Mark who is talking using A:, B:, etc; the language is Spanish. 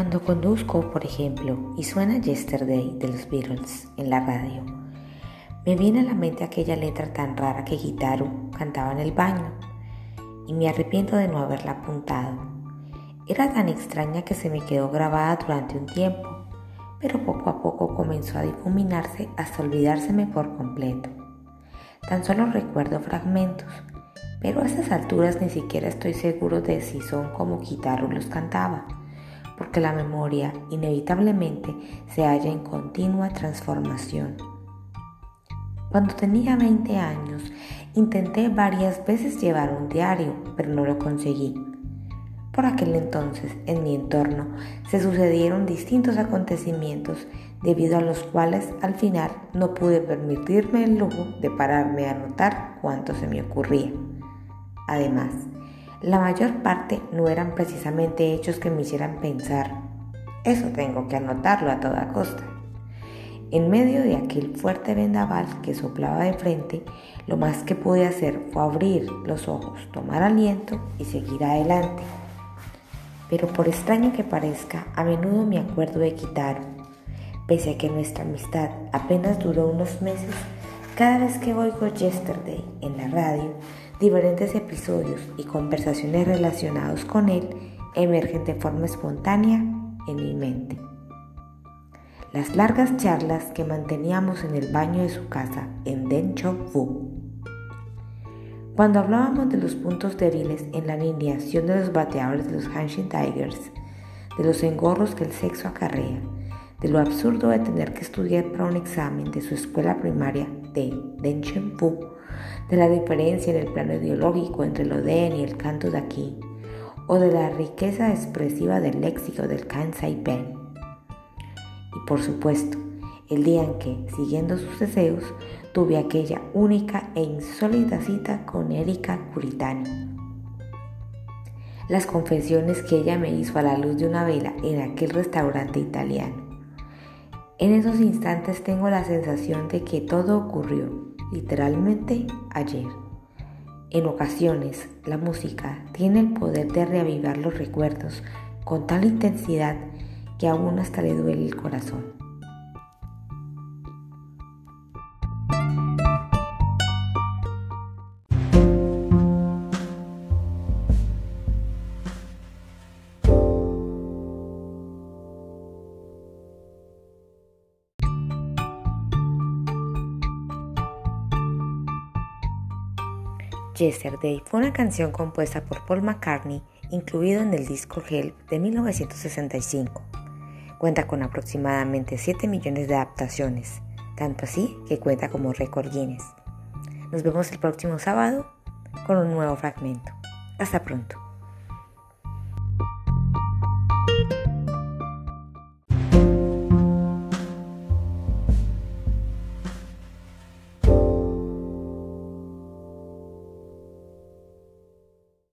A: Cuando conduzco, por ejemplo, y suena Yesterday de los Beatles en la radio, me viene a la mente aquella letra tan rara que Gitaru cantaba en el baño y me arrepiento de no haberla apuntado. Era tan extraña que se me quedó grabada durante un tiempo, pero poco a poco comenzó a difuminarse hasta olvidárseme por completo. Tan solo recuerdo fragmentos, pero a estas alturas ni siquiera estoy seguro de si son como Gitaru los cantaba porque la memoria inevitablemente se halla en continua transformación. Cuando tenía 20 años, intenté varias veces llevar un diario, pero no lo conseguí. Por aquel entonces, en mi entorno, se sucedieron distintos acontecimientos debido a los cuales al final no pude permitirme el lujo de pararme a anotar cuánto se me ocurría. Además, la mayor parte no eran precisamente hechos que me hicieran pensar, eso tengo que anotarlo a toda costa. En medio de aquel fuerte vendaval que soplaba de frente, lo más que pude hacer fue abrir los ojos, tomar aliento y seguir adelante. Pero por extraño que parezca, a menudo me acuerdo de Kitaro. Pese a que nuestra amistad apenas duró unos meses, cada vez que oigo Yesterday en la radio, Diferentes episodios y conversaciones relacionados con él emergen de forma espontánea en mi mente. Las largas charlas que manteníamos en el baño de su casa en Denchok-fu. Cuando hablábamos de los puntos débiles en la alineación de los bateadores de los Hanshin Tigers, de los engorros que el sexo acarrea, de lo absurdo de tener que estudiar para un examen de su escuela primaria de Denchok-fu, de la diferencia en el plano ideológico entre el Oden y el canto de aquí, o de la riqueza expresiva del léxico del Kansai Pen. Y por supuesto, el día en que, siguiendo sus deseos, tuve aquella única e insólita cita con Erika Curitani. Las confesiones que ella me hizo a la luz de una vela en aquel restaurante italiano. En esos instantes tengo la sensación de que todo ocurrió literalmente ayer. En ocasiones, la música tiene el poder de reavivar los recuerdos con tal intensidad que aún hasta le duele el corazón. Yesterday fue una canción compuesta por Paul McCartney, incluido en el disco Help de 1965. Cuenta con aproximadamente 7 millones de adaptaciones, tanto así que cuenta como récord Guinness. Nos vemos el próximo sábado con un nuevo fragmento. Hasta pronto.